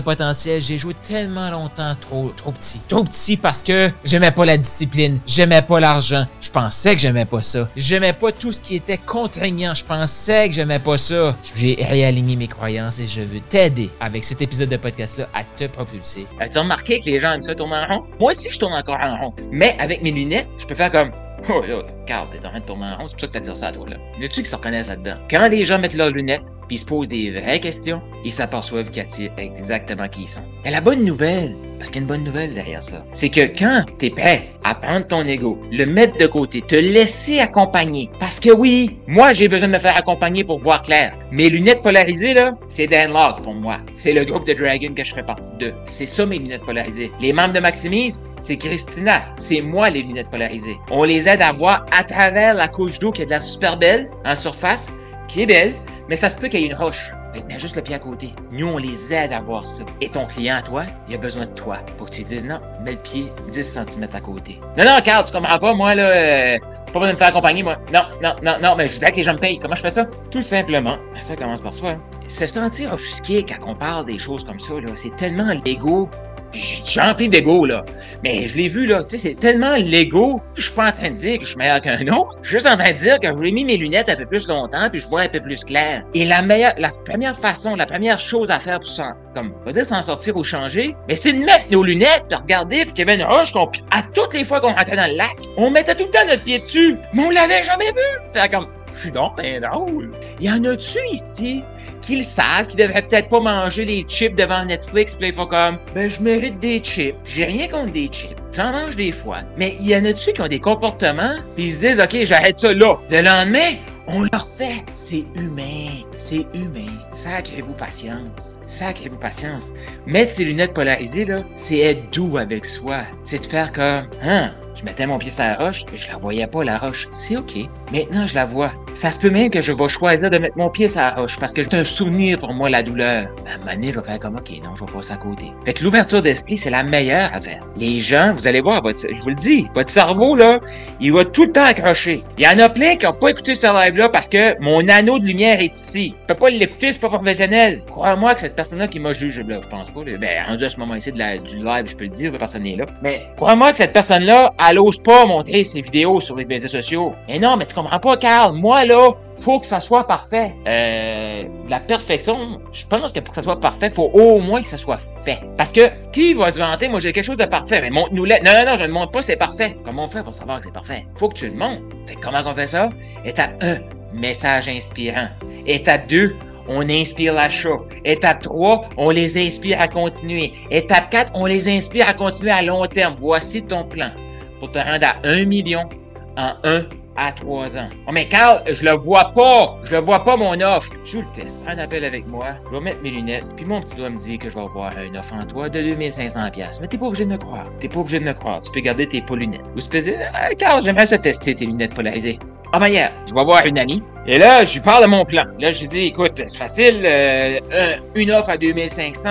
potentiel. J'ai joué tellement longtemps trop, trop petit. Trop petit parce que j'aimais pas la discipline, j'aimais pas l'argent. Je pensais que j'aimais pas ça. J'aimais pas tout ce qui était contraignant. Je pensais que j'aimais pas ça. J'ai réaligné mes croyances et je veux t'aider avec cet épisode de podcast-là à te propulser. As-tu remarqué que les gens aiment ça tourner en rond? Moi aussi, je tourne encore en rond. Mais avec mes lunettes, je peux faire comme Oh là, Carl, t'es en train de tourner en rond, c'est pour ça que t'as dit ça à toi là. Y a-tu qui se reconnaissent là-dedans? Quand les gens mettent leurs lunettes, puis se posent des vraies questions, ils s'aperçoivent qu'ils exactement qui ils sont. Et la bonne nouvelle, parce qu'il y a une bonne nouvelle derrière ça, c'est que quand t'es prêt à prendre ton ego, le mettre de côté, te laisser accompagner, parce que oui, moi j'ai besoin de me faire accompagner pour voir clair. Mes lunettes polarisées là, c'est Dan Log pour moi. C'est le groupe de Dragon que je fais partie de. C'est ça mes lunettes polarisées. Les membres de Maximise, c'est Christina. C'est moi les lunettes polarisées. On les aide à voir à travers la couche d'eau qui est de la super belle en surface, qui est belle, mais ça se peut qu'il y ait une roche. Mais juste le pied à côté. Nous, on les aide à voir ça. Et ton client, toi, il a besoin de toi. Pour que tu dises non, mets le pied 10 cm à côté. Non, non, Carl, tu comprends pas, moi, là, euh, pas besoin de me faire accompagner, moi. Non, non, non, non, mais je voudrais que les gens me payent. Comment je fais ça? Tout simplement, ça commence par soi. Se sentir offusqué quand on parle des choses comme ça, là, c'est tellement l'ego j'ai rempli d'ego, là. Mais je l'ai vu, là. Tu sais, c'est tellement l'ego. Je suis pas en train de dire que je suis meilleur qu'un autre. Je suis juste en train de dire que j'ai mis mes lunettes un peu plus longtemps puis je vois un peu plus clair. Et la meilleure, la première façon, la première chose à faire pour s'en, comme, pas dire s'en sortir ou changer, mais c'est de mettre nos lunettes, de regarder puis qu'il y avait une roche qu'on, à toutes les fois qu'on rentrait dans le lac, on mettait tout le temps notre pied dessus. Mais on l'avait jamais vu. Fait comme, suis donc bien drôle. Y en a-tu ici qui le savent, qui devraient peut-être pas manger les chips devant Netflix, puis ils font comme, ben je mérite des chips. J'ai rien contre des chips. J'en mange des fois. Mais y en a-tu qui ont des comportements, puis ils se disent, OK, j'arrête ça là. Le lendemain, on leur fait. C'est humain. C'est humain. Sacrez-vous patience. Sacrez-vous patience. Mettre ses lunettes polarisées, là, c'est être doux avec soi. C'est de faire comme, hein, je mettais mon pied sur la roche et je la voyais pas, la roche. C'est OK. Maintenant, je la vois. Ça se peut même que je vais choisir de mettre mon pied sur la roche parce que c'est un souvenir pour moi, la douleur. À un moment donné, je vais faire comme OK, non, je vais passer à côté. Fait que l'ouverture d'esprit, c'est la meilleure à faire. Les gens, vous allez voir, votre, je vous le dis, votre cerveau, là, il va tout le temps accrocher. Il y en a plein qui n'ont pas écouté ce live-là parce que mon anneau de lumière est ici. Je peux pas l'écouter, c'est pas professionnel. Crois-moi que cette personne-là qui m'a jugé, je pense pas, ben, rendu à ce moment-ci du live, je peux le dire, personne est là. Mais crois-moi que cette personne-là, elle ose pas montrer ses vidéos sur les médias sociaux. Mais non, mais tu comprends pas, Carl. Moi, là, faut que ça soit parfait. Euh, la perfection, je pense que pour que ça soit parfait, faut au moins que ça soit fait. Parce que qui va se vanter, moi j'ai quelque chose de parfait, mais montre-nous le. Non, non, non, je ne montre pas, c'est parfait. Comment on fait pour savoir que c'est parfait? Faut que tu le montres. Fait comment on fait ça? Étape 1, message inspirant. Étape 2, on inspire l'achat. Étape 3, on les inspire à continuer. Étape 4, on les inspire à continuer à long terme. Voici ton plan pour te rendre à 1 million en 1 à 3 ans. Oh, mais Carl, je le vois pas. Je le vois pas, mon offre. Je le teste. Prends un appel avec moi. Je vais mettre mes lunettes. Puis mon petit doigt me dit que je vais avoir une offre en toi de 2500$. Mais t'es pas obligé de me croire. T'es pas obligé de me croire. Tu peux garder tes pas lunettes. Ou tu peux dire, Carl, j'aimerais ça tester tes lunettes polarisées. Ah ben hier, je vais voir une amie. Et là, je lui parle de mon plan. Là, je lui dis, écoute, c'est facile. Euh, une offre à 2500,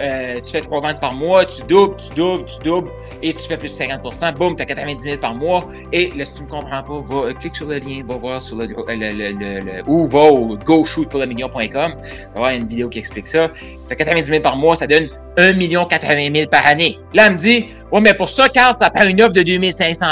euh, tu fais trois ventes par mois, tu doubles, tu doubles, tu doubles, et tu fais plus de 50%. Boum, tu as 90 000 par mois. Et là, si tu ne comprends pas, clique sur le lien, va voir sur le, le, le, ou va au goshootpourlemillion.com. Tu vas voir une vidéo qui explique ça. Tu as 90 000 par mois, ça donne 1 80 000 par année. Là, elle me dit, ouais, mais pour ça, Carl, ça prend une offre de 2500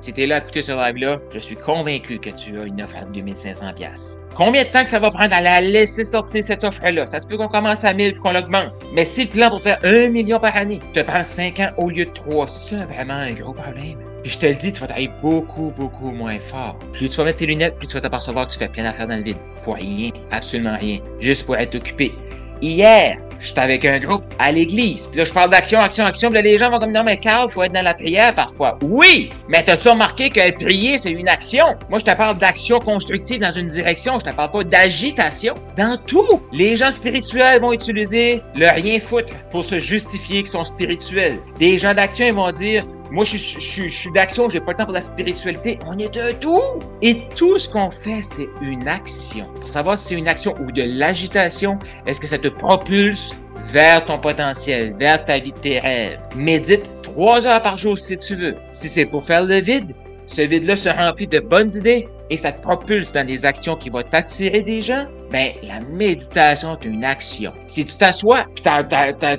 si t'es là à écouter ce live-là, je suis convaincu que tu as une offre à 2500$. Combien de temps que ça va prendre à la laisser sortir cette offre-là? Ça se peut qu'on commence à 1000 et qu'on l'augmente. Mais si le plan pour faire 1 million par année te prend 5 ans au lieu de 3, c'est vraiment un gros problème. Puis je te le dis, tu vas travailler beaucoup, beaucoup moins fort. Plus tu vas mettre tes lunettes, plus tu vas t'apercevoir que tu fais plein d'affaires dans le vide. Pour rien, absolument rien. Juste pour être occupé. Hier, j'étais avec un groupe à l'église. Puis là, je parle d'action, action, action. Puis là, les gens vont comme dire, mais Carl, faut être dans la prière parfois. Oui! Mais t'as-tu remarqué que prier, c'est une action? Moi, je te parle d'action constructive dans une direction. Je te parle pas d'agitation. Dans tout, les gens spirituels vont utiliser le rien foutre pour se justifier qu'ils sont spirituels. Des gens d'action, ils vont dire, moi, je, je, suis d'action, j'ai pas le temps pour la spiritualité. On est de tout. Et tout ce qu'on fait, c'est une action. Pour savoir si c'est une action ou de l'agitation, est-ce que ça te propulse vers ton potentiel, vers ta vie tes rêves? Médite trois heures par jour si tu veux. Si c'est pour faire le vide, ce vide-là se remplit de bonnes idées et ça te propulse dans des actions qui vont t'attirer des gens, ben la méditation est une action. Si tu t'assois, puis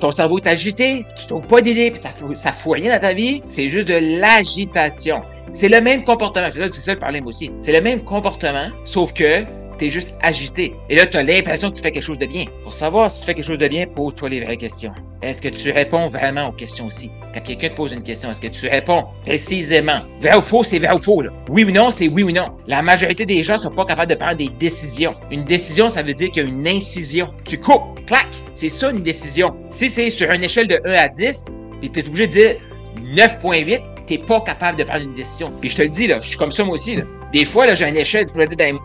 ton cerveau est agité, tu trouves pas d'idées, puis ça, ça fout rien dans ta vie, c'est juste de l'agitation. C'est le même comportement, c'est ça, ça le problème aussi. C'est le même comportement, sauf que t'es juste agité. Et là, tu as l'impression que tu fais quelque chose de bien. Pour savoir si tu fais quelque chose de bien, pose-toi les vraies questions. Est-ce que tu réponds vraiment aux questions aussi? Quand quelqu'un te pose une question, est-ce que tu réponds précisément? Vrai ou faux, c'est vrai ou faux. Oui ou non, c'est oui ou non. La majorité des gens sont pas capables de prendre des décisions. Une décision, ça veut dire qu'il y a une incision. Tu coupes, clac. C'est ça une décision. Si c'est sur une échelle de 1 à 10, tu es obligé de dire 9.8, t'es pas capable de prendre une décision. Puis je te le dis, là, je suis comme ça moi aussi. Des fois, là, j'ai une échelle, tu pourrais dire, ben,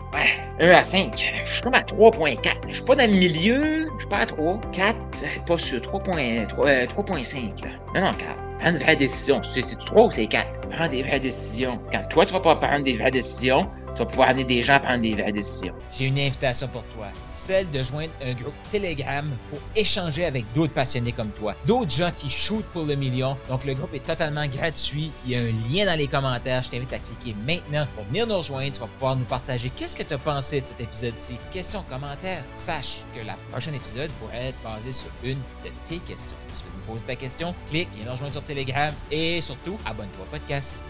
1 à 5, je suis comme à 3.4. Je suis pas dans le milieu, je suis pas à 3. 4, pas sûr, 3.5, là. Non, non, 4. Prends une vraie décision. C'est 3 ou c'est 4? Prends des vraies décisions. Quand toi, tu vas pas prendre des vraies décisions, tu vas pouvoir amener des gens à prendre des vraies décisions. J'ai une invitation pour toi, celle de joindre un groupe Telegram pour échanger avec d'autres passionnés comme toi, d'autres gens qui shootent pour le million. Donc le groupe est totalement gratuit, il y a un lien dans les commentaires, je t'invite à cliquer maintenant pour venir nous rejoindre, tu vas pouvoir nous partager qu'est-ce que tu as pensé de cet épisode-ci. Questions, commentaires, sache que la prochaine épisode pourrait être basé sur une de tes questions. Si tu veux me poser ta question, clique, viens nous rejoindre sur Telegram et surtout, abonne-toi au podcast.